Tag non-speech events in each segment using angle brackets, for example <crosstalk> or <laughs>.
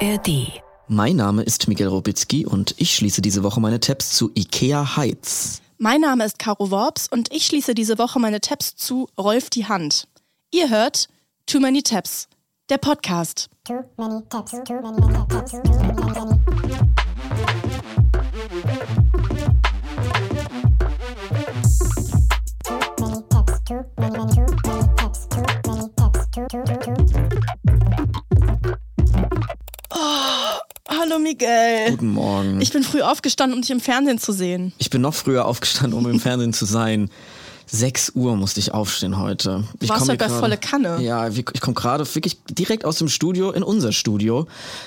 ARD. Mein Name ist Miguel Robitzky und ich schließe diese Woche meine Tabs zu IKEA Heights. Mein Name ist Caro Worps und ich schließe diese Woche meine Tabs zu Rolf die Hand. Ihr hört Too Many Tabs, der Podcast. Too many taps, too many, many taps, too many, many. Hallo Miguel. Guten Morgen. Ich bin früh aufgestanden, um dich im Fernsehen zu sehen. Ich bin noch früher aufgestanden, um im Fernsehen zu sein. 6 Uhr musste ich aufstehen heute. Ich Warst bei gerade- volle Kanne? Ja, ich komme gerade wirklich direkt aus dem Studio in unser Studio,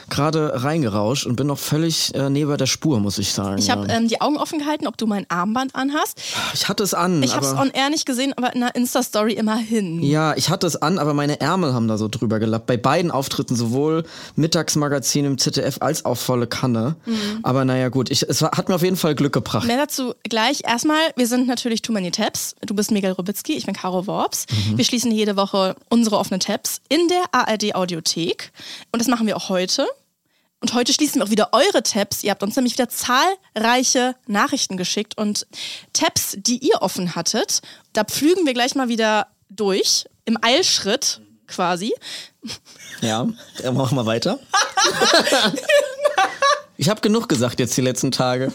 gerade reingerauscht und bin noch völlig äh, neben der Spur, muss ich sagen. Ich habe ja. ähm, die Augen offen gehalten, ob du mein Armband anhast. ich hatte es an, Ich habe es on air nicht gesehen, aber in einer Insta-Story immerhin. ja, ich hatte es an, aber meine Ärmel haben da so drüber gelappt. Bei beiden Auftritten, sowohl Mittagsmagazin im ZDF als auch volle Kanne. Mhm. Aber naja, gut, ich, es hat mir auf jeden Fall Glück gebracht. Mehr dazu gleich. Erstmal, wir sind natürlich Too Many Tabs. Du bist Miguel Robitzky, ich bin Caro Worps. Mhm. Wir schließen jede Woche unsere offenen Tabs in der ARD Audiothek. Und das machen wir auch heute. Und heute schließen wir auch wieder eure Tabs. Ihr habt uns nämlich wieder zahlreiche Nachrichten geschickt und Tabs, die ihr offen hattet. Da pflügen wir gleich mal wieder durch. Im Eilschritt quasi. Ja, dann machen wir weiter. <laughs> ich habe genug gesagt jetzt die letzten Tage.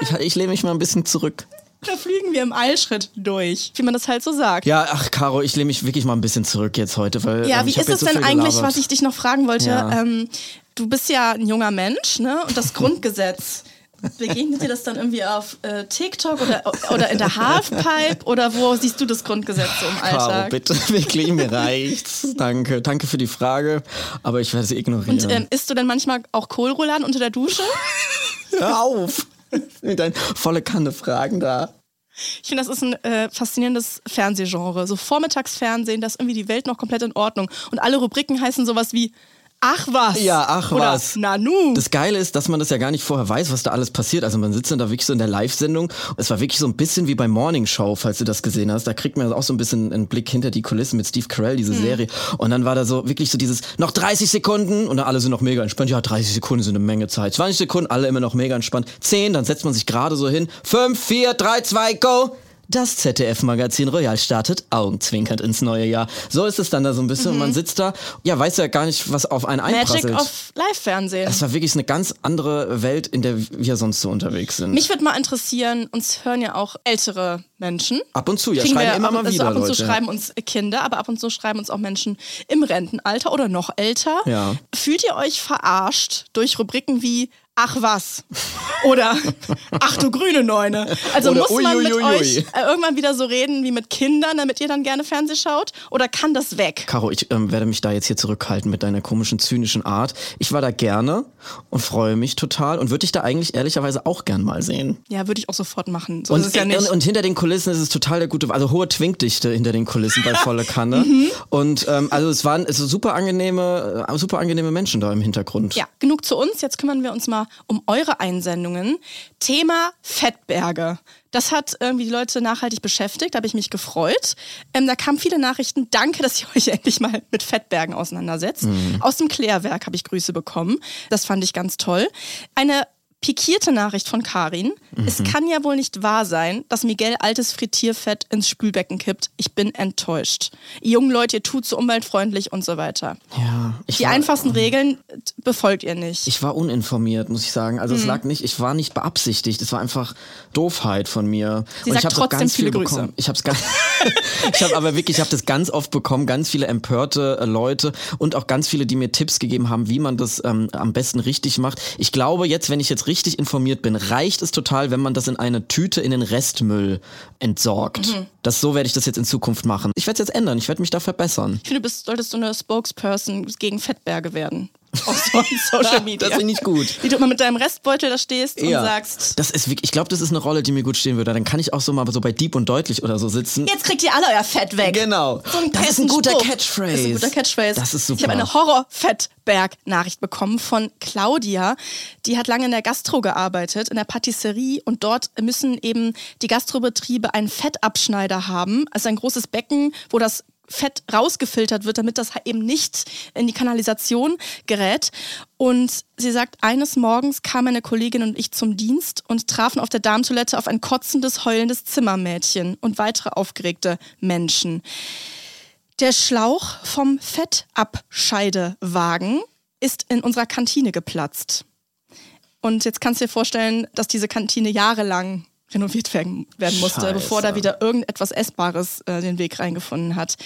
Ich, ich lehne mich mal ein bisschen zurück. Da fliegen wir im Eilschritt durch, wie man das halt so sagt. Ja, ach, Caro, ich lehne mich wirklich mal ein bisschen zurück jetzt heute, weil. Ja, ähm, wie ist es so denn eigentlich, gelabert. was ich dich noch fragen wollte? Ja. Ähm, du bist ja ein junger Mensch, ne? Und das Grundgesetz. <laughs> Begegnet dir das dann irgendwie auf äh, TikTok oder, oder in der Halfpipe oder wo siehst du das Grundgesetz so im Caro, Alltag? bitte, <laughs> wirklich, mir <laughs> reicht's. Danke, danke für die Frage, aber ich werde sie ignorieren. Und ähm, isst du denn manchmal auch Kohlrouladen unter der Dusche? Hör auf! <laughs> Mit deinen volle Kanne Fragen da. Ich finde, das ist ein äh, faszinierendes Fernsehgenre. So Vormittagsfernsehen, da ist irgendwie die Welt noch komplett in Ordnung. Und alle Rubriken heißen sowas wie Ach was. Ja, ach Oder was. Nanu. Das Geile ist, dass man das ja gar nicht vorher weiß, was da alles passiert. Also man sitzt dann da wirklich so in der Live-Sendung. Es war wirklich so ein bisschen wie bei Morning Show, falls du das gesehen hast. Da kriegt man auch so ein bisschen einen Blick hinter die Kulissen mit Steve Carell, diese Serie. Und dann war da so wirklich so dieses, noch 30 Sekunden und dann alle sind noch mega entspannt. Ja, 30 Sekunden sind eine Menge Zeit. 20 Sekunden, alle immer noch mega entspannt. 10, dann setzt man sich gerade so hin. 5, 4, 3, 2, go! Das ZDF-Magazin Royal startet augenzwinkernd ins neue Jahr. So ist es dann da so ein bisschen. Und man sitzt da, ja, weiß ja gar nicht, was auf einen einprasselt. Magic of Live-Fernsehen. Es war wirklich eine ganz andere Welt, in der wir sonst so unterwegs sind. Mich würde mal interessieren, uns hören ja auch ältere Menschen. ab und zu, ja, Kriegen schreiben wir immer ab, mal also wieder ab und Leute. zu schreiben uns Kinder, aber ab und zu schreiben uns auch Menschen im Rentenalter oder noch älter. Ja. Fühlt ihr euch verarscht durch Rubriken wie Ach was oder Ach du grüne Neune? Also Oder muss man mit Uiuiui. euch äh, irgendwann wieder so reden wie mit Kindern, damit ihr dann gerne Fernseh schaut? Oder kann das weg? Caro, ich ähm, werde mich da jetzt hier zurückhalten mit deiner komischen, zynischen Art. Ich war da gerne und freue mich total und würde dich da eigentlich ehrlicherweise auch gern mal sehen. Ja, würde ich auch sofort machen. So Und, ist ja nicht. und, und hinter den Kulissen ist es total der gute, also hohe Twinkdichte hinter den Kulissen bei <laughs> volle Kanne. Mhm. Und ähm, also es waren es super angenehme, äh, super angenehme Menschen da im Hintergrund. Ja, genug zu uns. Jetzt kümmern wir uns mal um eure Einsendungen. Thema Fettberge. Das hat irgendwie die Leute nachhaltig beschäftigt, da habe ich mich gefreut. Ähm, da kamen viele Nachrichten. Danke, dass ihr <laughs> euch endlich mal mit Fettbergen auseinandersetzt. Aus dem Klärwerk habe ich Grüße bekommen. Das fand ich ganz toll. Eine pikierte Nachricht von Karin. Es kann ja wohl nicht wahr sein, dass Miguel altes Frittierfett ins Spülbecken kippt. Ich bin enttäuscht. Ihr jungen Leute, ihr tut so umweltfreundlich und so weiter. Ja, ich Die war- einfachsten Regeln äh, befolgt ihr nicht. Ich war uninformiert, muss ich sagen. Also es lag nicht, ich war nicht beabsichtigt. Es war einfach Doofheit von mir. Sie und sagt ich habe trotzdem ganz viele viel Grüße. bekommen. Ich habe es ganz, <laughs> ich habe aber wirklich, ich habe das ganz oft bekommen, ganz viele empörte äh, Leute und auch ganz viele, die mir Tipps gegeben haben, wie man das ähm, am besten richtig macht. Ich glaube jetzt, wenn ich jetzt richtig informiert bin, reicht es total, wenn man das in eine Tüte in den Restmüll entsorgt. Mhm. Das so werde ich das jetzt in Zukunft machen. Ich werde es jetzt ändern. Ich werde mich da verbessern. Ich finde, du bist, solltest du eine Spokesperson gegen Fettberge werden. <laughs> Auf so Social Media. Das finde ich gut. Wie du immer mit deinem Restbeutel da stehst und sagst, Das ist wirklich, ich glaube, das ist eine Rolle, die mir gut stehen würde. Dann kann ich auch so mal so bei Deep und Deutlich oder so sitzen. jetzt kriegt ihr alle euer Fett weg. Genau. So das ist ein guter. Catchphrase. Das ist ein guter Catchphrase. Das ist super. Ich habe eine Horror-Fettberg-Nachricht bekommen von Claudia. Die hat lange in der Gastro gearbeitet, in der Patisserie. Und dort müssen eben die Gastrobetriebe einen Fettabschneider haben. Also ein großes Becken, wo das Fett rausgefiltert wird, damit das eben nicht in die Kanalisation gerät. Und sie sagt, eines Morgens kamen eine Kollegin und ich zum Dienst und trafen auf der Darmtoilette auf ein kotzendes, heulendes Zimmermädchen und weitere aufgeregte Menschen. Der Schlauch vom Fettabscheidewagen ist in unserer Kantine geplatzt. Und jetzt kannst du dir vorstellen, dass diese Kantine jahrelang renoviert werden, werden musste, Scheiße. bevor da wieder irgendetwas Essbares äh, den Weg reingefunden hat.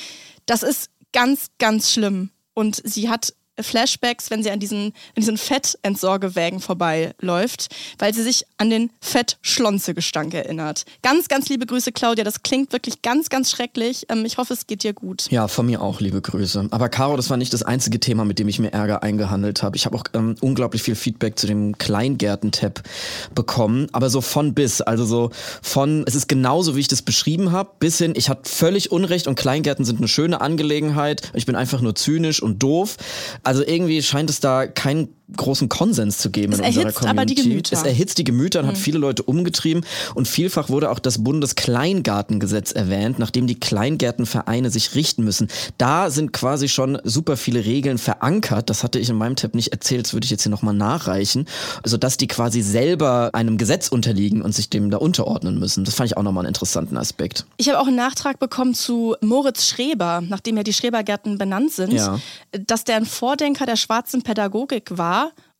Das ist ganz, ganz schlimm. Und sie hat Flashbacks, wenn sie an diesen, an diesen Fettentsorgewägen vorbeiläuft, weil sie sich an den Fettschlonzegestank erinnert. Ganz, ganz liebe Grüße, Claudia. Das klingt wirklich ganz, ganz schrecklich. Ähm, ich hoffe, es geht dir gut. Ja, von mir auch, liebe Grüße. Aber Caro, das war nicht das einzige Thema, mit dem ich mir Ärger eingehandelt habe. Ich habe auch ähm, unglaublich viel Feedback zu dem Kleingärten-Tab bekommen, aber so von bis. Also so von, es ist genauso, wie ich das beschrieben habe, bis hin, ich hatte völlig Unrecht und Kleingärten sind eine schöne Angelegenheit. Ich bin einfach nur zynisch und doof. Also irgendwie scheint es da keinen großen Konsens zu geben Es in unserer erhitzt Community. aber die Gemüter. Es erhitzt die Gemüter und hat viele Leute umgetrieben und vielfach wurde auch das Bundeskleingartengesetz erwähnt, nachdem die Kleingärtenvereine sich richten müssen. Da sind quasi schon super viele Regeln verankert. Das hatte ich in meinem Tipp nicht erzählt, das würde ich jetzt hier nochmal nachreichen, sodass die quasi selber einem Gesetz unterliegen und sich dem da unterordnen müssen. Das fand ich auch nochmal einen interessanten Aspekt. Ich habe auch einen Nachtrag bekommen zu Moritz Schreber, nachdem ja die Schrebergärten benannt sind, Ja. dass der ein Vordenker der schwarzen Pädagogik war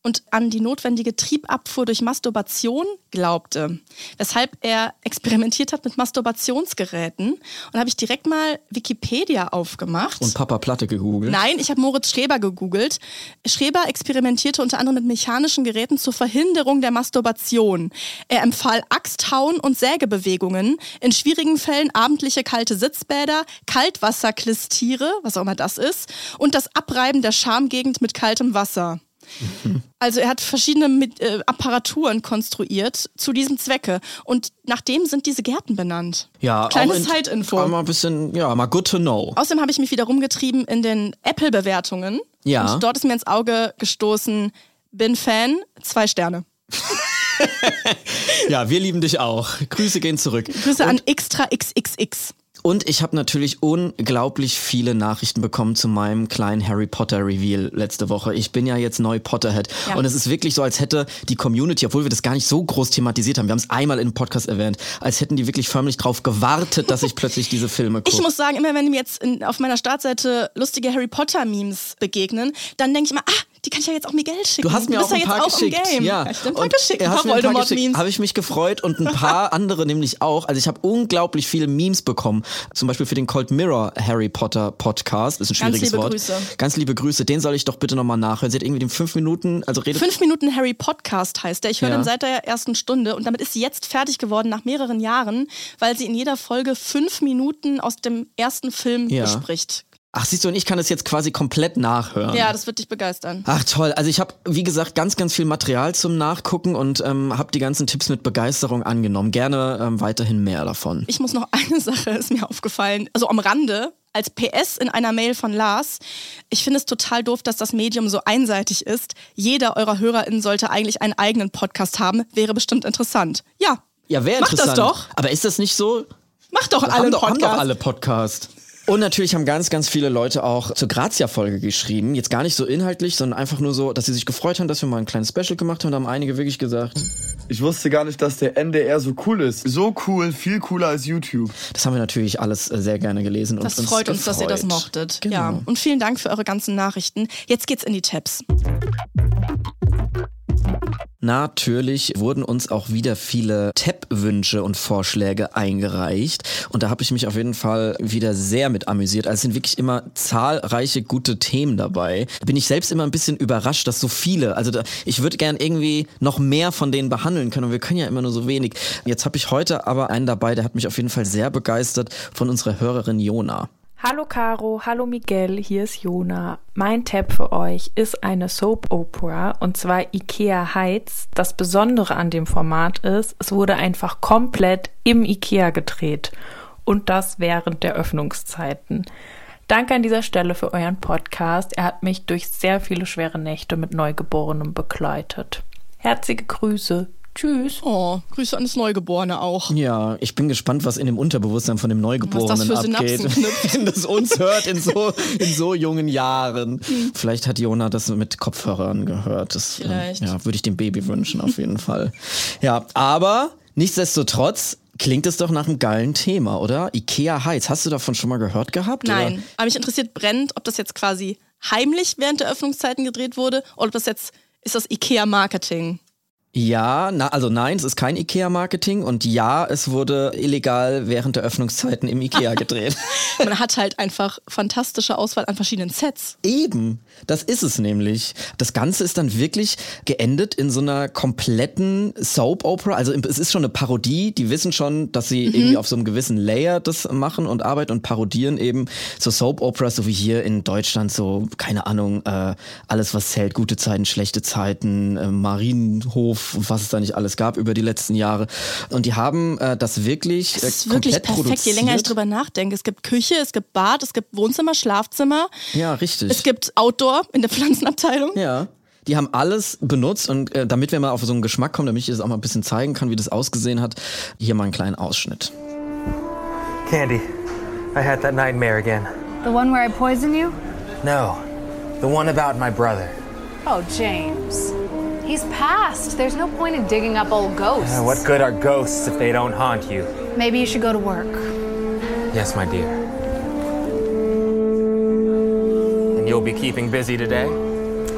und an die notwendige Triebabfuhr durch Masturbation glaubte, weshalb er experimentiert hat mit Masturbationsgeräten. Und habe ich direkt mal Wikipedia aufgemacht. Und Papa Platte gegoogelt. Nein, ich habe Moritz Schreber gegoogelt. Schreber experimentierte unter anderem mit mechanischen Geräten zur Verhinderung der Masturbation. Er empfahl Axthauen und Sägebewegungen, in schwierigen Fällen abendliche kalte Sitzbäder, Kaltwasserklistiere, was auch immer das ist, und das Abreiben der Schamgegend mit kaltem Wasser. <laughs> Also er hat verschiedene mit, äh, Apparaturen konstruiert zu diesem Zwecke und nach dem sind diese Gärten benannt. Ja, Kleine. Aber mal ein bisschen, ja, mal good to know. Außerdem habe ich mich wieder rumgetrieben in den Apple-Bewertungen. Ja. Und dort ist mir ins Auge gestoßen, bin Fan, zwei Sterne. <laughs> Ja, wir lieben dich auch. Grüße gehen zurück. Grüße an Extra XXX. Und ich habe natürlich unglaublich viele Nachrichten bekommen zu meinem kleinen Harry Potter Reveal letzte Woche. Ich bin ja jetzt neu Potterhead. Ja. Und es ist wirklich so, als hätte die Community, obwohl wir das gar nicht so groß thematisiert haben, wir haben es einmal in einem Podcast erwähnt, als hätten die wirklich förmlich drauf gewartet, dass ich <laughs> plötzlich diese Filme gucke. Ich muss sagen, immer wenn mir jetzt in, auf meiner Startseite lustige Harry Potter-Memes begegnen, dann denke ich immer, ah, die kann ich ja jetzt auch Miguel schicken. Du hast mir bist auch ja ein jetzt paar auch geschickt. im Game. Ja, ich ein paar Und geschickt. Ein paar mir geschickt. Voldemort-Memes. Habe ich mich gefreut und ein paar <laughs> andere nämlich auch. Also ich habe unglaublich viele Memes bekommen. Zum Beispiel für den Cold Mirror Harry Potter Podcast. Ist ein Ganz schwieriges liebe Wort. Grüße. Ganz liebe Grüße. Den soll ich doch bitte nochmal nachhören. Sie hat irgendwie den fünf Minuten, also redet Fünf Minuten Harry Podcast heißt der. Ich höre Ja. den seit der ersten Stunde und damit ist sie jetzt fertig geworden nach mehreren Jahren, weil sie in jeder Folge fünf Minuten aus dem ersten Film Ja. bespricht. Ach, siehst du, und ich kann es jetzt quasi komplett nachhören. Ja, das wird dich begeistern. Ach toll, also ich habe, wie gesagt, ganz, ganz viel Material zum Nachgucken und ähm, habe die ganzen Tipps mit Begeisterung angenommen. Gerne ähm, weiterhin mehr davon. Ich muss noch <laughs> eine Sache, ist mir aufgefallen, also am Rande, als PS in einer Mail von Lars. Ich finde es total doof, dass das Medium so einseitig ist. Jeder eurer HörerInnen sollte eigentlich einen eigenen Podcast haben. Wäre bestimmt interessant. Ja, Ja, wäre Mach das interessant. doch. Aber ist das nicht so? macht doch alle haben, einen doch, haben doch alle Podcast. Und natürlich haben ganz, ganz viele Leute auch zur Grazia-Folge geschrieben. Jetzt gar nicht so inhaltlich, sondern einfach nur so, dass sie sich gefreut haben, dass wir mal ein kleines Special gemacht haben. Da haben einige wirklich gesagt, Ich wusste gar nicht, dass der NDR so cool ist. So cool, viel cooler als YouTube. das haben wir natürlich alles äh, sehr gerne gelesen. Das und uns freut uns, dass ihr das gefreut. mochtet. Genau. Ja. Und vielen Dank für eure ganzen Nachrichten. Jetzt geht's in die Tabs. Natürlich wurden uns auch wieder viele Tab-Wünsche und Vorschläge eingereicht. Und da habe ich mich auf jeden Fall wieder sehr mit amüsiert. Also es sind wirklich immer zahlreiche gute Themen dabei. Da bin ich selbst immer ein bisschen überrascht, dass so viele, also da, ich würde gern irgendwie noch mehr von denen behandeln können. Und wir können ja immer nur so wenig. Jetzt habe ich heute aber einen dabei, der hat mich auf jeden Fall sehr begeistert von unserer Hörerin Jona. Hallo Caro, hallo Miguel, hier ist Jona. Mein Tab für euch ist eine Soap Opera und zwar Ikea Heights. Das Besondere an dem Format ist, es wurde einfach komplett im Ikea gedreht und das während der Öffnungszeiten. Danke an dieser Stelle für euren Podcast. Er hat mich durch sehr viele schwere Nächte mit Neugeborenem begleitet. Herzliche Grüße, Tschüss. Oh, Grüße an das Neugeborene auch. Ja, ich bin gespannt, was in dem Unterbewusstsein von dem Neugeborenen Was das für abgeht, wenn <laughs> das uns hört in so, in so jungen Jahren. Hm. Vielleicht hat Jona das mit Kopfhörern gehört. Das, ähm, Vielleicht. Ja, würde ich dem Baby wünschen, auf jeden Fall. Ja, aber nichtsdestotrotz klingt es doch nach einem geilen Thema, oder? Ikea Heights, hast du davon schon mal gehört gehabt? Nein, aber mich interessiert brennend, ob das jetzt quasi heimlich während der Öffnungszeiten gedreht wurde oder ob das jetzt ist das Ikea-Marketing. Ja, na, also nein, es ist kein Ikea-Marketing und ja, es wurde illegal während der Öffnungszeiten im Ikea <laughs> gedreht. Man hat halt einfach fantastische Auswahl an verschiedenen Sets. Eben, das ist es nämlich. Das Ganze ist dann wirklich geendet in so einer kompletten Soap-Opera. Also es ist schon eine Parodie. Die wissen schon, dass sie irgendwie auf so einem gewissen Layer das machen und arbeiten und parodieren eben so Soap-Operas, so wie hier in Deutschland, so, keine Ahnung, äh, alles was zählt, gute Zeiten, schlechte Zeiten, äh, Marienhof, was es da nicht alles gab über die letzten Jahre. Und die haben äh, das wirklich Das äh, ist wirklich komplett perfekt, je produziert. länger ich drüber nachdenke. Es gibt Küche, es gibt Bad, es gibt Wohnzimmer, Schlafzimmer, Ja, richtig. es gibt Outdoor in der <laughs> Pflanzenabteilung. Ja. Die haben alles benutzt und äh, damit wir mal auf so einen Geschmack kommen, damit ich das auch mal ein bisschen zeigen kann, wie das ausgesehen hat, hier mal einen kleinen Ausschnitt. Candy, I had that nightmare again. The one where I poison you? No, the one about my brother. Oh, James. He's passed. There's no point in digging up old ghosts. Uh, what good are ghosts if they don't haunt you? Maybe you should go to work. Yes, my dear. And you'll be keeping busy today?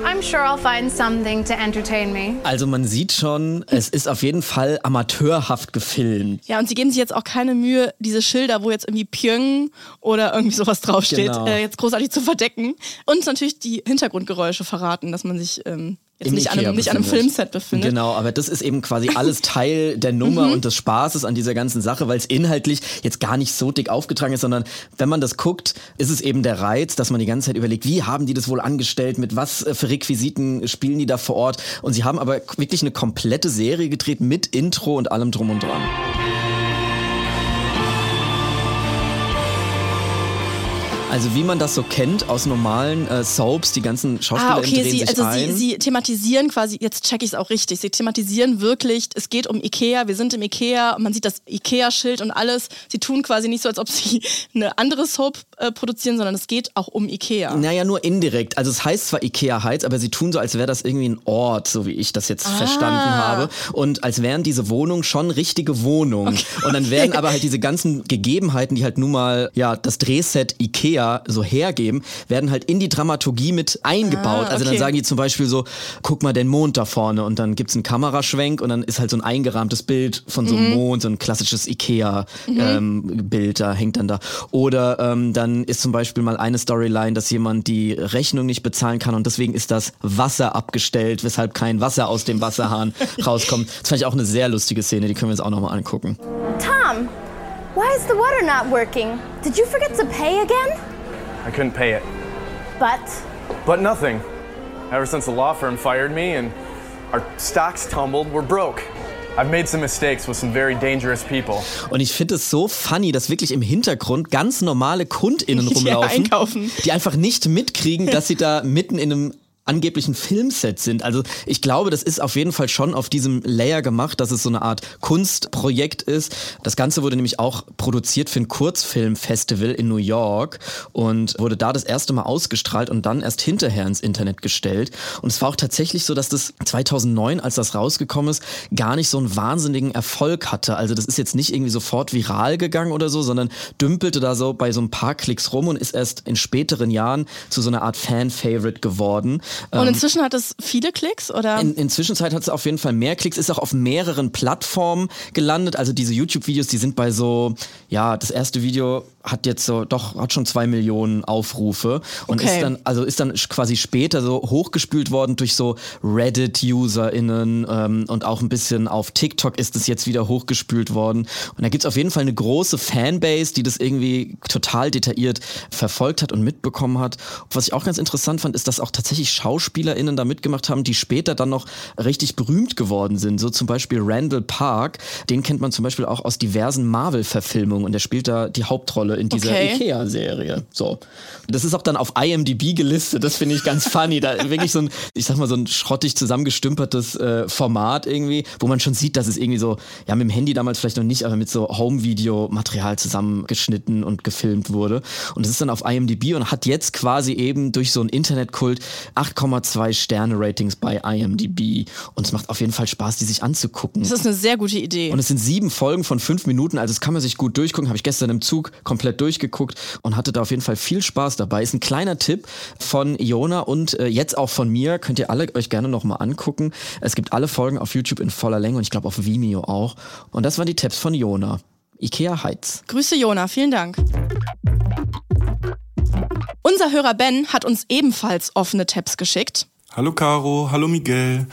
I'm sure I'll find something to entertain me. Also man sieht schon, es ist auf jeden Fall amateurhaft gefilmt. Ja, und sie geben sich jetzt auch keine Mühe, diese Schilder, wo jetzt irgendwie Pyong oder irgendwie sowas draufsteht, Genau. äh, jetzt großartig zu verdecken. Und natürlich die Hintergrundgeräusche verraten, dass man sich ähm, jetzt nicht an, einem, nicht an einem. Filmset befindet. Genau, aber das ist eben quasi alles Teil der Nummer und des Spaßes an dieser ganzen Sache, weil es inhaltlich jetzt gar nicht so dick aufgetragen ist, sondern wenn man das guckt, ist es eben der Reiz, dass man die ganze Zeit überlegt, wie haben die das wohl angestellt, mit was äh, für Requisiten spielen die da vor Ort. Und sie haben aber wirklich eine komplette Serie gedreht mit Intro und allem drum und dran. Also wie man das so kennt aus normalen äh, Soaps, die ganzen Schauspieler Ah, okay, drehen sie, sich also ein. sie, sie thematisieren quasi, jetzt check ich es auch richtig, sie thematisieren wirklich, es geht um Ikea, wir sind im Ikea, und man sieht das Ikea-Schild und alles. Sie tun quasi nicht so, als ob sie <laughs> eine andere Soap äh, produzieren, sondern es geht auch um Ikea. Naja, nur indirekt. Also es heißt zwar Ikea Heights, aber sie tun so, als wäre das irgendwie ein Ort, so wie ich das jetzt verstanden habe. Und als wären diese Wohnungen schon richtige Wohnungen. Und dann werden aber halt diese ganzen Gegebenheiten, die halt nun mal ja das Drehset Ikea so hergeben, werden halt in die Dramaturgie mit eingebaut. Ah, Also dann okay. sagen die zum Beispiel so, guck mal den Mond da vorne und dann gibt's einen Kameraschwenk und dann ist halt so ein eingerahmtes Bild von so Mhm. einem Mond, so ein klassisches Ikea-Bild da hängt dann da. Oder ähm, dann ist zum Beispiel mal eine Storyline, dass jemand die Rechnung nicht bezahlen kann und deswegen ist das Wasser abgestellt, weshalb kein Wasser aus dem Wasserhahn <laughs> rauskommt. Das fand ich auch eine sehr lustige Szene, die können wir uns auch nochmal angucken. Tom, why is the water not working? Did you forget to pay again? I couldn't pay it. But But nothing. Ever since the law firm fired me and our stocks tumbled, we're broke. I've made some mistakes with some very dangerous people. Und ich finde es so funny, dass wirklich im Hintergrund ganz normale KundInnen <laughs> Die rumlaufen, einkaufen. die einfach nicht mitkriegen, dass sie da mitten in einem angeblichen Filmset sind. Also ich glaube, das ist auf jeden Fall schon auf diesem Layer gemacht, dass es so eine Art Kunstprojekt ist. Das Ganze wurde nämlich auch produziert für ein Kurzfilmfestival in New York und wurde da das erste Mal ausgestrahlt und dann erst hinterher ins Internet gestellt. Und es war auch tatsächlich so, dass das 2009, als das rausgekommen ist, gar nicht so einen wahnsinnigen Erfolg hatte. Also das ist jetzt nicht irgendwie sofort viral gegangen oder so, sondern dümpelte da so bei so ein paar Klicks rum und ist erst in späteren Jahren zu so einer Art Fan-Favorite geworden. Und inzwischen hat es viele Klicks, oder? In, in Zwischenzeit hat es auf jeden Fall mehr Klicks, ist auch auf mehreren Plattformen gelandet. Also diese YouTube-Videos, die sind bei so, ja, das erste Video hat jetzt so, doch, hat schon zwei Millionen Aufrufe und Okay. ist dann, also ist dann quasi später so hochgespült worden durch so Reddit-UserInnen ähm, und auch ein bisschen auf TikTok ist es jetzt wieder hochgespült worden. Und da gibt's auf jeden Fall eine große Fanbase, die das irgendwie total detailliert verfolgt hat und mitbekommen hat. Was ich auch ganz interessant fand, ist, dass auch tatsächlich SchauspielerInnen da mitgemacht haben, die später dann noch richtig berühmt geworden sind. So zum Beispiel Randall Park, den kennt man zum Beispiel auch aus diversen Marvel-Verfilmungen und der spielt da die Hauptrolle in dieser Okay. Ikea-Serie. So. Das ist auch dann auf IMDb gelistet, das finde ich ganz funny. Da <laughs> wirklich so ein, ich sag mal, so ein schrottig zusammengestümpertes äh, Format irgendwie, wo man schon sieht, dass es irgendwie so, ja, mit dem Handy damals vielleicht noch nicht, aber mit so Home-Video-Material zusammengeschnitten und gefilmt wurde. Und es ist dann auf IMDb und hat jetzt quasi eben durch so einen Internetkult 8,2 Sterne-Ratings bei IMDb. Und es macht auf jeden Fall Spaß, die sich anzugucken. Das ist eine sehr gute Idee. Und es sind sieben Folgen von fünf Minuten, also das kann man sich gut durchgucken. Habe ich gestern im Zug komplett durchgeguckt und hatte da auf jeden Fall viel Spaß dabei. Ist ein kleiner Tipp von Iona und äh, jetzt auch von mir. Könnt ihr alle euch gerne nochmal angucken. Es gibt alle Folgen auf YouTube in voller Länge und ich glaube auf Vimeo auch. Und das waren die Tipps von Iona. Ikea Heights. Grüße Jona, vielen Dank. Unser Hörer Ben hat uns ebenfalls offene Tabs geschickt. Hallo Caro, hallo Miguel.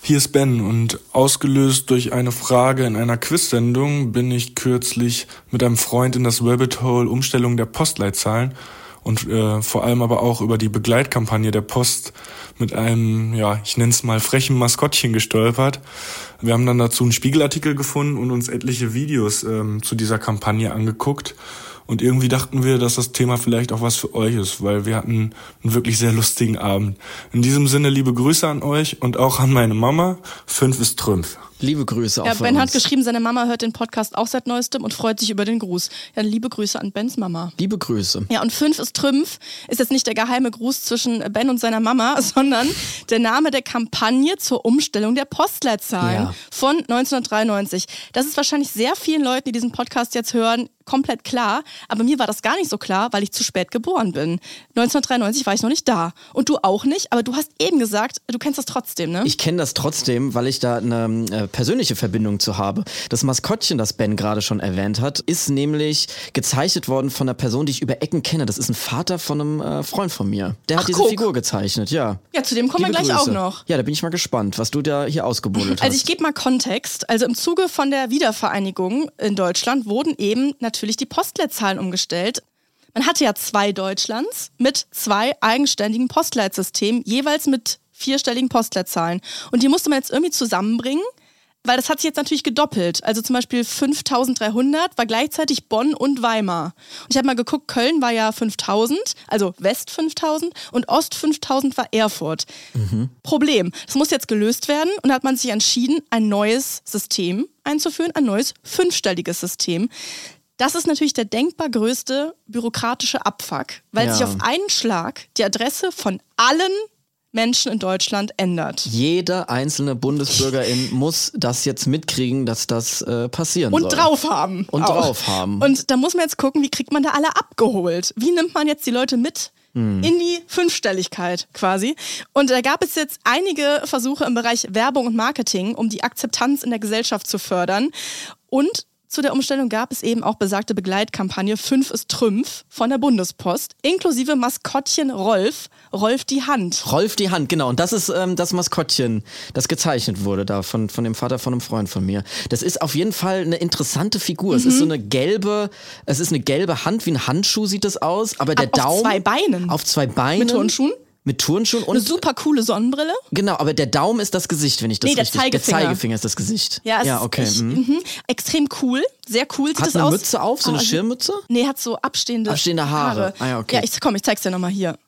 Hier ist Ben und ausgelöst durch eine Frage in einer Quiz-Sendung bin ich kürzlich mit einem Freund in das Rabbit Hole Umstellung der Postleitzahlen und äh, vor allem aber auch über die Begleitkampagne der Post mit einem, ja, ich nenne es mal frechen Maskottchen gestolpert. Wir haben dann dazu einen Spiegelartikel gefunden und uns etliche Videos ähm, zu dieser Kampagne angeguckt. Und irgendwie dachten wir, dass das Thema vielleicht auch was für euch ist, weil wir hatten einen wirklich sehr lustigen Abend. In diesem Sinne liebe Grüße an euch und auch an meine Mama. Fünf ist Trümpf. Liebe Grüße auch Ja, Ben hat geschrieben, seine Mama hört den Podcast auch seit neuestem und freut sich über den Gruß. Ja, liebe Grüße an Bens Mama. Liebe Grüße. Ja, und fünf ist Trümpf ist jetzt nicht der geheime Gruß zwischen Ben und seiner Mama, <laughs> sondern der Name der Kampagne zur Umstellung der Postleitzahlen Ja. von 1993. Das ist wahrscheinlich sehr vielen Leuten, die diesen Podcast jetzt hören, komplett klar. Aber mir war das gar nicht so klar, weil ich zu spät geboren bin. 1993 war ich noch nicht da. Und du auch nicht, aber du hast eben gesagt, du kennst das trotzdem, ne? Ich kenne das trotzdem, weil ich da eine äh, persönliche Verbindung zu habe. Das Maskottchen, das Ben gerade schon erwähnt hat, ist nämlich gezeichnet worden von einer Person, die ich über Ecken kenne. Das ist ein Vater von einem äh, Freund von mir. Der hat Ach, diese guck. Figur gezeichnet, ja. ja, zu dem kommen wir Liebe gleich auch Grüße. noch. Ja, da bin ich mal gespannt, was du da hier ausgebuddelt Also hast. ich gebe mal Kontext. Also im Zuge von der Wiedervereinigung in Deutschland wurden eben natürlich die Postleitzahlen umgestellt. Man hatte ja zwei Deutschlands mit zwei eigenständigen Postleitsystemen, jeweils mit vierstelligen Postleitzahlen. Und die musste man jetzt irgendwie zusammenbringen, weil das hat sich jetzt natürlich gedoppelt. Also zum Beispiel 5300 war gleichzeitig Bonn und Weimar. Und ich habe mal geguckt, Köln war ja 5000, also West 5000 und Ost 5000 war Erfurt. Problem. Das muss jetzt gelöst werden und da hat man sich entschieden, ein neues System einzuführen, ein neues fünfstelliges System. Das ist natürlich der denkbar größte bürokratische Abfuck, weil Ja. sich auf einen Schlag die Adresse von allen Menschen in Deutschland ändert. Jeder einzelne Bundesbürgerin muss das jetzt mitkriegen, dass das äh, passieren Und soll. drauf haben. Und auch. drauf haben. Und da muss man jetzt gucken, wie kriegt man da alle abgeholt? Wie nimmt man jetzt die Leute mit? Hm. In die Fünfstelligkeit quasi. Und da gab es jetzt einige Versuche im Bereich Werbung und Marketing, um die Akzeptanz in der Gesellschaft zu fördern. Und zu der Umstellung gab es eben auch besagte Begleitkampagne 5 ist Trümpf von der Bundespost, inklusive Maskottchen Rolf, Rolf die Hand. Rolf die Hand, genau. Und das ist ähm, das Maskottchen, das gezeichnet wurde da von, von dem Vater von einem Freund von mir. Das ist auf jeden Fall eine interessante Figur. Es ist Mhm. so eine gelbe, es ist eine gelbe Hand, wie ein Handschuh sieht es aus, aber der Ab- auf Daumen. zwei Beinen. Auf zwei Beinen. Mit Turnschuhen? Mit Turnschuhen Eine und. super coole Sonnenbrille. Genau, aber der Daumen ist das Gesicht, wenn ich das Nee, der richtig. Zeigefinger. Der Zeigefinger ist das Gesicht. Ja, ja okay. echt, mhm. mhm. extrem cool, sehr cool sieht Hat es eine aus. Mütze auf, so eine Ah, Schirmmütze? Nee, hat so abstehende, Abstehende Haare. Ah, ja, okay. Ja, ich, komm, ich zeig's dir nochmal hier.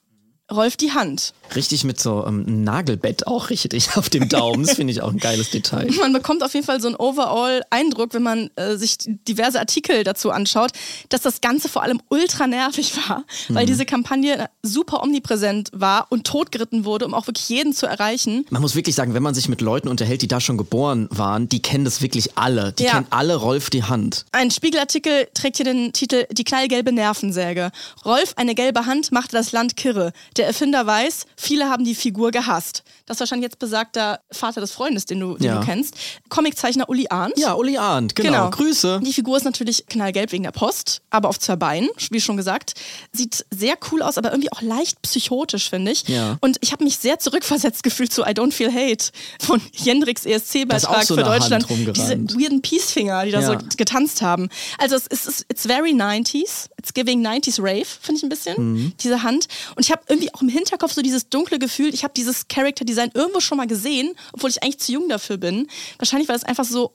Rolf die Hand. Richtig mit so ähm, einem Nagelbett auch richtig auf dem Daumen. Das finde ich auch ein geiles Detail. <laughs> Man bekommt auf jeden Fall so einen Overall-Eindruck, wenn man äh, sich diverse Artikel dazu anschaut, dass das Ganze vor allem ultra nervig war, weil Mhm. diese Kampagne super omnipräsent war und totgeritten wurde, um auch wirklich jeden zu erreichen. Man muss wirklich sagen, wenn man sich mit Leuten unterhält, die da schon geboren waren, die kennen das wirklich alle. Die Ja. kennen alle Rolf die Hand. Ein Spiegelartikel trägt hier den Titel Die knallgelbe Nervensäge. Rolf, eine gelbe Hand, machte das Land kirre. Der Erfinder weiß, viele haben die Figur gehasst. Das ist wahrscheinlich jetzt besagter Vater des Freundes, den du, den Ja. du kennst. Comiczeichner Uli Arndt. Ja, Uli Arndt, genau. Grüße. Die Figur ist natürlich knallgelb wegen der Post, aber auf zwei Beinen, wie schon gesagt. Sieht sehr cool aus, aber irgendwie auch leicht psychotisch, finde ich. Ja. Und ich habe mich sehr zurückversetzt gefühlt zu I Don't Feel Hate von Jendricks ist ESC-Beitrag so für Deutschland. Diese weirden Peacefinger, die da Ja. so getanzt haben. Also es ist it's very 90s, It's giving 90s Rave, finde ich ein bisschen, Mhm. diese Hand. Und ich habe irgendwie auch im Hinterkopf so dieses dunkle Gefühl, ich habe dieses Character Design irgendwo schon mal gesehen, obwohl ich eigentlich zu jung dafür bin. Wahrscheinlich, weil es einfach so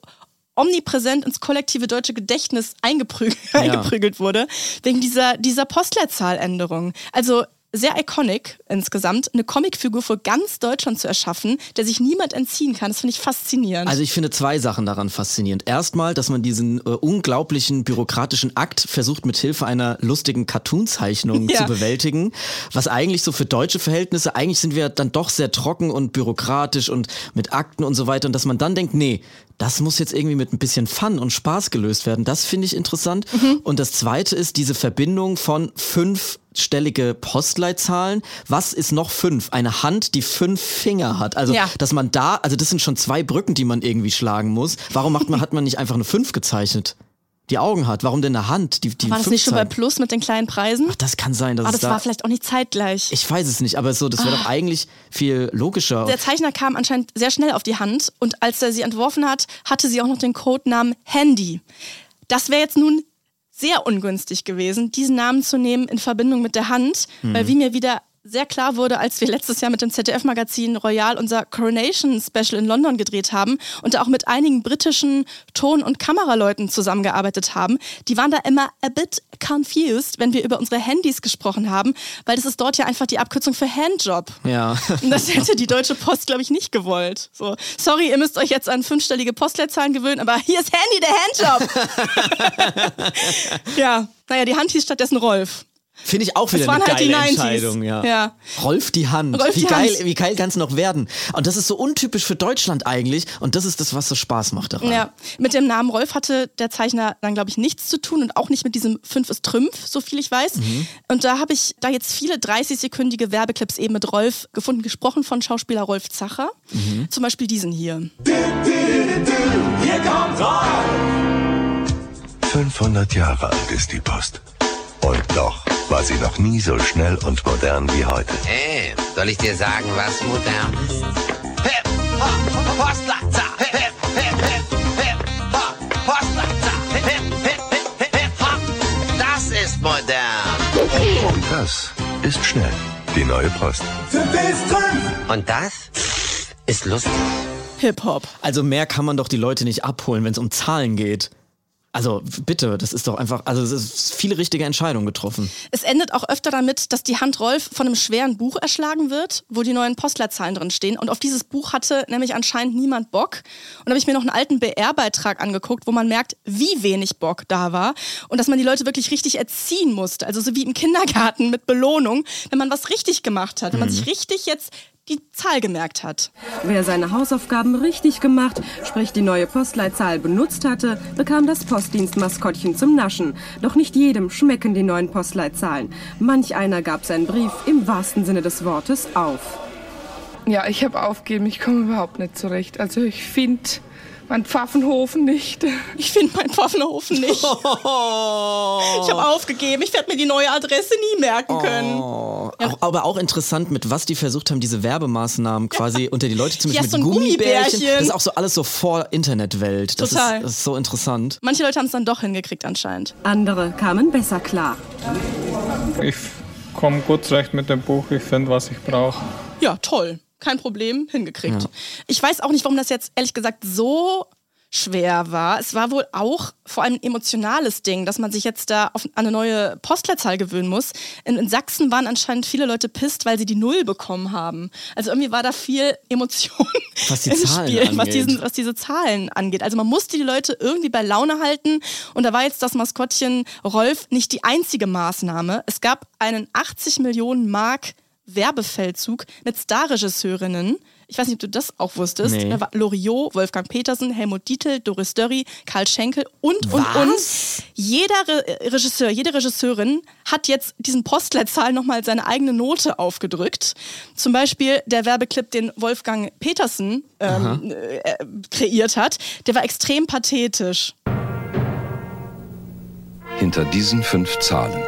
omnipräsent ins kollektive deutsche Gedächtnis eingeprügelt, <laughs> eingeprügelt wurde, wegen dieser, dieser Postleitzahländerung. Also sehr iconic insgesamt, eine Comicfigur für ganz Deutschland zu erschaffen, der sich niemand entziehen kann. Das finde ich faszinierend. Also ich finde zwei Sachen daran faszinierend. Erstmal, dass man diesen äh, unglaublichen bürokratischen Akt versucht mit Hilfe einer lustigen Cartoonzeichnung <laughs> Ja. zu bewältigen, was eigentlich so für deutsche Verhältnisse, eigentlich sind wir dann doch sehr trocken und bürokratisch und mit Akten und so weiter und dass man dann denkt, nee, das muss jetzt irgendwie mit ein bisschen Fun und Spaß gelöst werden. Das finde ich interessant. Und das zweite ist diese Verbindung von fünfstellige Postleitzahlen. Was ist noch fünf? Eine Hand, die fünf Finger hat. Also, Ja. dass man da, also das sind schon zwei Brücken, die man irgendwie schlagen muss. Warum macht man, hat man nicht einfach eine fünf gezeichnet? Die Augen hat. Warum denn eine Hand? Die, die war das nicht schon bei? Plus mit den kleinen Preisen? Ach, das kann sein, dass Aber es das da. war vielleicht auch nicht zeitgleich. ich weiß es nicht, aber so, das wäre doch eigentlich viel logischer. Der Zeichner kam anscheinend sehr schnell auf die Hand und als er sie entworfen hat, hatte sie auch noch den Codenamen Handy. Das wäre jetzt nun sehr ungünstig gewesen, diesen Namen zu nehmen in Verbindung mit der Hand, weil wie mir wieder sehr klar wurde, als wir letztes Jahr mit dem ZDF-Magazin Royal unser Coronation Special in London gedreht haben und da auch mit einigen britischen Ton- und Kameraleuten zusammengearbeitet haben, die waren da immer a bit confused, wenn wir über unsere Handys gesprochen haben, weil das ist dort ja einfach die Abkürzung für Handjob. ja. <laughs> Und das hätte die Deutsche Post, glaube ich, nicht gewollt. So, sorry, ihr müsst euch jetzt an fünfstellige Postleitzahlen gewöhnen, aber hier ist Handy, der Handjob. <laughs> ja, naja, die Hand hieß stattdessen Rolf. Finde ich auch wieder waren eine halt die geile 90s. Entscheidung, ja. Ja. Rolf die Hand. Rolf wie die geil, Hand. wie geil kann es noch werden? Und das ist so untypisch für Deutschland eigentlich. Und das ist das, was so Spaß macht daran. Ja, mit dem Namen Rolf hatte der Zeichner dann, glaube ich, nichts zu tun und auch nicht mit diesem Fünf ist Trümpf, so viel ich weiß. Mhm. Und da habe ich da jetzt viele 30-sekündige Werbeclips eben mit Rolf gefunden, gesprochen von Schauspieler Rolf Zacher. Mhm. Zum Beispiel diesen hier. Hier kommt Rolf! 500 Jahre alt ist die Post. Und doch war sie noch nie so schnell und modern wie heute. Hey, soll ich dir sagen, was modern ist? Hip, hop, Postleitzahl. Hip, hip, hip, hip, hip, hop, Postleitzahl. Hip, hip, hip, hip, hip, hop. Das ist modern. Und das ist schnell. Die neue Post. Und das ist lustig. Hip-Hop. Also mehr kann man doch die Leute nicht abholen, wenn es um Zahlen geht. Also bitte, das ist doch einfach, also es ist viele richtige Entscheidungen getroffen. Es endet auch öfter damit, dass die Hand Rolf von einem schweren Buch erschlagen wird, wo die neuen Postleitzahlen drin stehen. Und auf dieses Buch hatte nämlich anscheinend niemand Bock. Und da habe ich mir noch einen alten BR-Beitrag angeguckt, wo man merkt, wie wenig Bock da war. Und dass man die Leute wirklich richtig erziehen musste. Also so wie im Kindergarten mit Belohnung, wenn man was richtig gemacht hat. Wenn man Mhm. sich richtig jetzt die Zahl gemerkt hat. Wer seine Hausaufgaben richtig gemacht, sprich die neue Postleitzahl benutzt hatte, bekam das Postdienstmaskottchen zum Naschen. Doch nicht jedem schmecken die neuen Postleitzahlen. Manch einer gab seinen Brief im wahrsten Sinne des Wortes auf. Ja, ich habe aufgegeben. Ich komme überhaupt nicht zurecht. Also ich finde mein Pfaffenhofen nicht. <laughs> Ich finde mein Pfaffenhofen nicht. <laughs> Ich habe aufgegeben. Ich werde mir die neue Adresse nie merken können. Oh, auch, aber auch interessant, mit was die versucht haben, diese Werbemaßnahmen quasi unter die Leute zu mischen. Ja, mit so ein Gummibärchen. Gummibärchen. Das ist auch so alles so vor Internetwelt. Das, Total. Ist, das ist so interessant. Manche Leute haben es dann doch hingekriegt anscheinend. Andere kamen besser klar. Ich komme gut zurecht mit dem Buch. Ich finde, was ich brauche. Ja, toll. Kein Problem, hingekriegt. Ja. Ich weiß auch nicht, warum das jetzt ehrlich gesagt so schwer war. Es war wohl auch vor allem ein emotionales Ding, dass man sich jetzt da auf eine neue Postleitzahl gewöhnen muss. In, in Sachsen waren anscheinend viele Leute pisst, weil sie die Null bekommen haben. Also irgendwie war da viel Emotion <laughs> Was die im Zahlen Spiel, was, diesen, was diese Zahlen angeht. Also man musste die Leute irgendwie bei Laune halten und da war jetzt das Maskottchen Rolf nicht die einzige Maßnahme. Es gab einen 80 Millionen Mark Werbefeldzug mit Starregisseurinnen. Ich weiß nicht, ob du das auch wusstest. Nee. Da war Loriot, Wolfgang Petersen, Helmut Dietl, Doris Dörri, Karl Schenkel und, und, Was? und. Jeder Re Regisseur, jede Regisseurin hat jetzt diesen Postleitzahl nochmal seine eigene Note aufgedrückt. Zum Beispiel der Werbeclip, den Wolfgang Petersen ähm, äh, kreiert hat, der war extrem pathetisch. Hinter diesen fünf Zahlen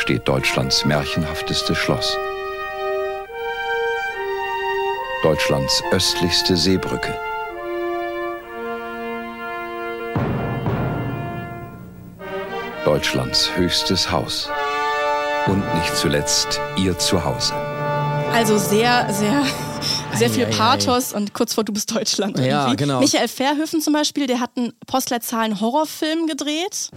steht Deutschlands märchenhafteste Schloss. Deutschlands östlichste Seebrücke. Deutschlands höchstes Haus. Und nicht zuletzt ihr Zuhause. Also sehr, sehr, sehr viel. Pathos und kurz vor Du bist Deutschland. Ja, genau. Michael Verhöfen zum Beispiel, der hat einen Postleitzahlen-Horrorfilm gedreht.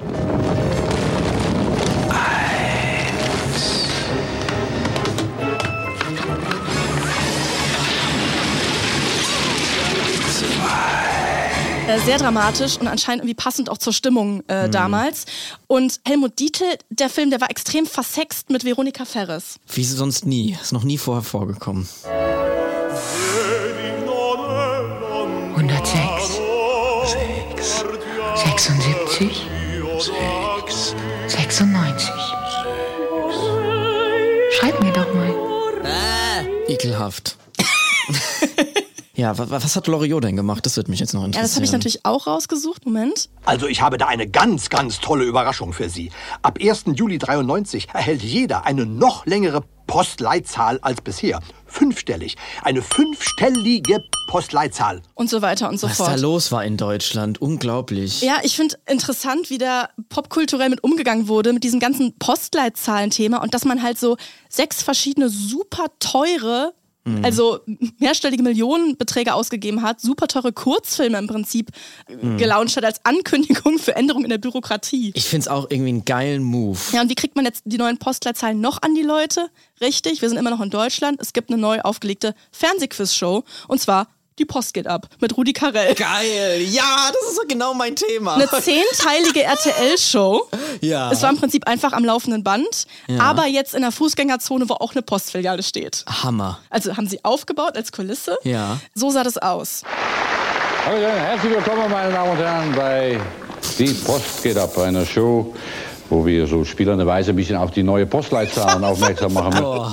Äh, sehr dramatisch und anscheinend irgendwie passend auch zur Stimmung äh, damals. Und Helmut Dietl, der Film, der war extrem versext mit Veronika Ferres. Wie sonst nie. Ist noch nie vorher vorgekommen. 106. 76. 96. Schreib mir doch mal. Ekelhaft. Ja, wa- wa- was hat Loriot denn gemacht? Das wird mich jetzt noch Ja, interessieren. das habe ich natürlich auch rausgesucht. Moment. Also ich habe da eine ganz, ganz tolle Überraschung für Sie. Ab 1. Juli 93 erhält jeder eine noch längere Postleitzahl als bisher. Fünfstellig. Eine fünfstellige Postleitzahl. Und so weiter und so Was fort. da los war in Deutschland. Unglaublich. Ja, ich finde interessant, wie da popkulturell mit umgegangen wurde, mit diesem ganzen Postleitzahlen-Thema und dass man halt so sechs verschiedene super teure, Mhm. also mehrstellige Millionenbeträge ausgegeben hat, super teure Kurzfilme im Prinzip Mhm. gelauncht hat als Ankündigung für Änderungen in der Bürokratie. Ich finde es auch irgendwie einen geilen Move. Ja, und wie kriegt man jetzt die neuen Postleitzahlen noch an die Leute? Richtig, wir sind immer noch in Deutschland. Es gibt eine neu aufgelegte Fernsehquiz-Show und zwar Die Post geht ab mit Rudi Carell. Geil, ja, das ist so genau mein Thema. Eine zehnteilige RTL-Show. <laughs> Ja. Es war im Prinzip einfach am laufenden Band, Ja. aber jetzt in der Fußgängerzone, wo auch eine Postfiliale steht. Hammer. Also haben sie aufgebaut als Kulisse. Ja. So sah das aus. Hallo, herzlich willkommen, meine Damen und Herren, bei Die Post geht ab, einer Show, wo wir so spielenderweise ein bisschen auf die neue Postleitzahlen <laughs> aufmerksam machen. Oh.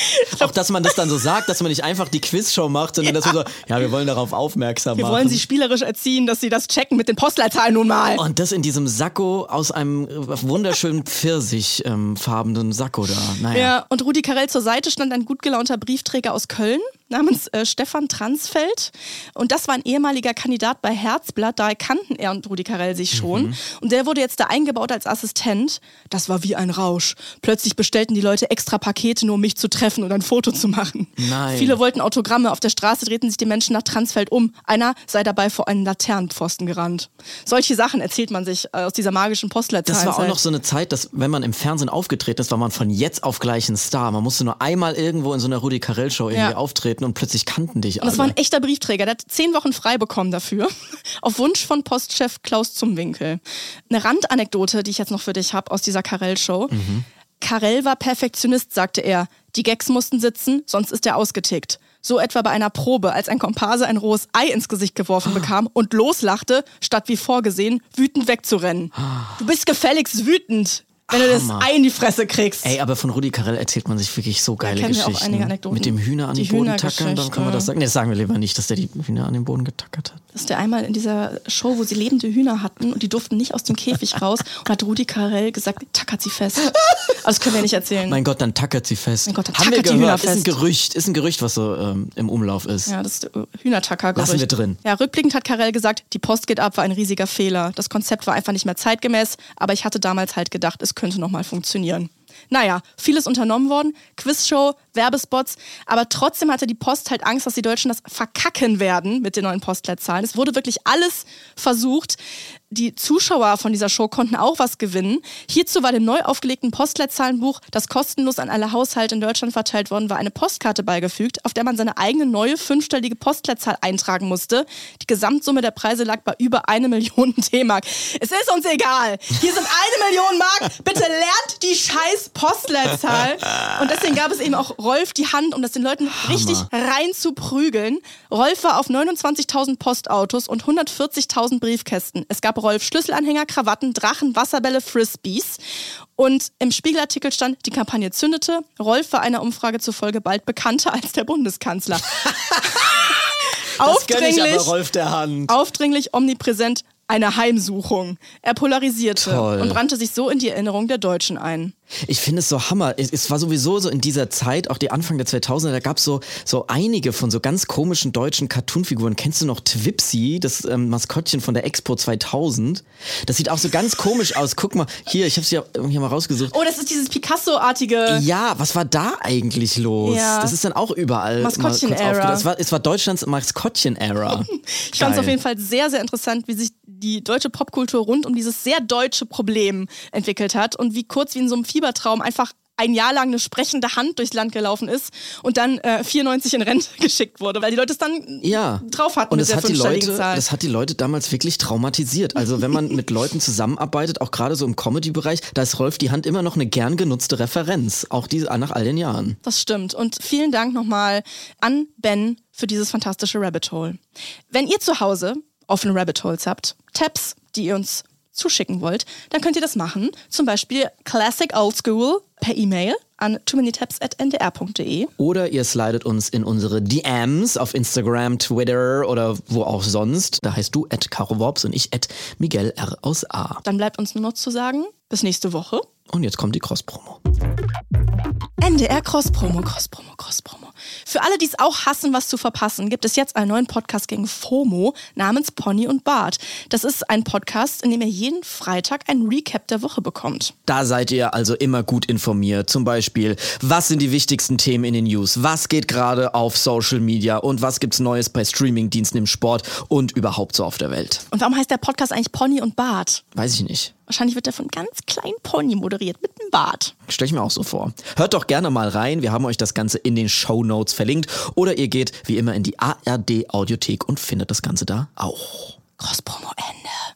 <laughs> Auch, dass man das dann so sagt, dass man nicht einfach die Quizshow macht, sondern dass man so, ja, wir wollen darauf aufmerksam Wir machen. wollen sie spielerisch erziehen, dass sie das checken mit den Postleitzahlen nun mal. Und das in diesem Sakko aus einem wunderschönen Pfirsichfarbenen Sakko da. Naja. Ja, und Rudi Carell zur Seite stand ein gut gelaunter Briefträger aus Köln namens äh, Stefan Transfeld. Und das war ein ehemaliger Kandidat bei Herzblatt, daher kannten er und Rudi Carell sich schon. Mhm. Und der wurde jetzt da eingebaut als Assistent. Das war wie ein Rausch. Plötzlich bestellten die Leute extra Pakete, nur um mich zu treffen und ein Foto zu machen. Nein. Viele wollten Autogramme. Auf der Straße drehten sich die Menschen nach Transfeld um. Einer sei dabei vor einen Laternenpfosten gerannt. Solche Sachen erzählt man sich äh, aus dieser magischen Postleitzahl. Das war auch noch so eine Zeit, dass wenn man im Fernsehen aufgetreten ist, war man von jetzt auf gleich ein Star. Man musste nur einmal irgendwo in so einer Rudi Carell Show irgendwie Ja. auftreten und plötzlich kannten dich alle. das war ein echter Briefträger. Der hat zehn Wochen frei bekommen dafür. <laughs> Auf Wunsch von Postchef Klaus Zumwinkel. Eine Randanekdote, die ich jetzt noch für dich habe aus dieser Carell-Show. Mhm. Carell war Perfektionist, sagte er. Die Gags mussten sitzen, sonst ist er ausgetickt. So etwa bei einer Probe, als ein Komparse ein rohes Ei ins Gesicht geworfen <gasps> bekam und loslachte, statt wie vorgesehen, wütend wegzurennen. <gasps> Du bist gefälligst wütend, wenn du das Hammer. Ei in die Fresse kriegst. Ey, aber von Rudi Carell erzählt man sich wirklich so geile kennen wir auch Geschichten. einige Anekdoten. Mit dem Hühner an Die den Boden tackern, dann kann man das sagen. Nee, das sagen wir lieber nicht, dass der die Hühner an den Boden getackert hat. dass der einmal in dieser Show, wo sie lebende Hühner hatten und die durften nicht aus dem Käfig raus <laughs> und hat Rudi Carell gesagt, tackert sie fest. Das können wir nicht erzählen. Mein Gott, dann tackert sie fest. Mein Gott, dann Haben wir tackert die Hühner gehört, ist ein fest. Gerücht, ist ein Gerücht, was so ähm, im Umlauf ist. Ja, das ist der Hühnertacker. Lassen wir drin. Ja, rückblickend hat Carell gesagt, die Post geht ab, war ein riesiger Fehler. Das Konzept war einfach nicht mehr zeitgemäß, aber ich hatte damals halt gedacht, es könnte nochmal funktionieren. Naja, vieles unternommen worden, Quizshow, Werbespots, aber trotzdem hatte die Post halt Angst, dass die Deutschen das verkacken werden mit den neuen Postleitzahlen. Es wurde wirklich alles versucht. Die Zuschauer von dieser Show konnten auch was gewinnen. Hierzu war dem neu aufgelegten Postleitzahlenbuch, das kostenlos an alle Haushalte in Deutschland verteilt worden war, eine Postkarte beigefügt, auf der man seine eigene neue fünfstellige Postleitzahl eintragen musste. Die Gesamtsumme der Preise lag bei über eine Million <laughs> D-Mark. Es ist uns egal. Hier sind eine Million Mark. Bitte lernt die scheiß Postleitzahl. Und deswegen gab es eben auch Rolf die Hand, um das den Leuten richtig rein zu prügeln. Rolf war auf 29.000 Postautos und 140.000 Briefkästen. Es gab Rolf Schlüsselanhänger, Krawatten, Drachen, Wasserbälle, Frisbees. Und im Spiegelartikel stand, die Kampagne zündete. Rolf war einer Umfrage zufolge bald bekannter als der Bundeskanzler. <laughs> Das gönn ich aber Rolf der Hand. Aufdringlich, omnipräsent, eine Heimsuchung. Er polarisierte Toll. und brannte sich so in die Erinnerung der Deutschen ein. Ich finde es so Hammer. Es, es war sowieso so in dieser Zeit, auch die Anfang der 2000er, da gab es so, so einige von so ganz komischen deutschen Cartoonfiguren. Kennst du noch Twipsy, das ähm, Maskottchen von der Expo 2000? Das sieht auch so ganz komisch aus. Guck mal, hier, ich habe es hier, hier mal rausgesucht. Oh, das ist dieses Picasso-artige. Ja, was war da eigentlich los? Ja. Das ist dann auch überall. aufgetaucht. Es war, es war Deutschlands Maskottchen-Era. <laughs> Ich fand es auf jeden Fall sehr, sehr interessant, wie sich die deutsche Popkultur rund um dieses sehr deutsche Problem entwickelt hat und wie kurz wie in so einem Fiebertraum einfach ein Jahr lang eine sprechende Hand durchs Land gelaufen ist und dann äh, 94 in Rente <laughs> geschickt wurde, weil die Leute es dann ja. drauf hatten Und mit das der hat, die Leute, Zahl. das hat die Leute damals wirklich traumatisiert. Also wenn man mit Leuten zusammenarbeitet, auch gerade so im Comedy-Bereich, da ist Rolf die Hand immer noch eine gern genutzte Referenz. Auch die, nach all den Jahren. Das stimmt. Und vielen Dank nochmal an Ben für dieses fantastische Rabbit Hole. Wenn ihr zu Hause offene Rabbit Holes habt, Tabs, die ihr uns zuschicken wollt, dann könnt ihr das machen. Zum Beispiel Classic Old School per E-Mail an too many tabs at ndr.de. Oder ihr slidet uns in unsere DMs auf Instagram, Twitter oder wo auch sonst. Da heißt du at Caro Worps und ich at Miguel R aus A. Dann bleibt uns nur noch zu sagen, bis nächste Woche. Und jetzt kommt die Cross-Promo. NDR Cross-Promo, Cross-Promo, Cross-Promo. Für alle, die es auch hassen, was zu verpassen, gibt es jetzt einen neuen Podcast gegen FOMO namens Pony und Bart. Das ist ein Podcast, in dem ihr jeden Freitag ein Recap der Woche bekommt. Da seid ihr also immer gut informiert. Zum Beispiel, was sind die wichtigsten Themen in den News? Was geht gerade auf Social Media? Und was gibt's Neues bei Streamingdiensten im Sport und überhaupt so auf der Welt? Und warum heißt der Podcast eigentlich Pony und Bart? Weiß ich nicht. Wahrscheinlich wird er von ganz kleinen Pony moderiert mit einem Bart. Stell ich mir auch so vor. Hört doch gerne mal rein. Wir haben euch das Ganze in den Show Notes verlinkt. Oder ihr geht wie immer in die ARD Audiothek und findet das Ganze da auch. Cross-Promo Ende.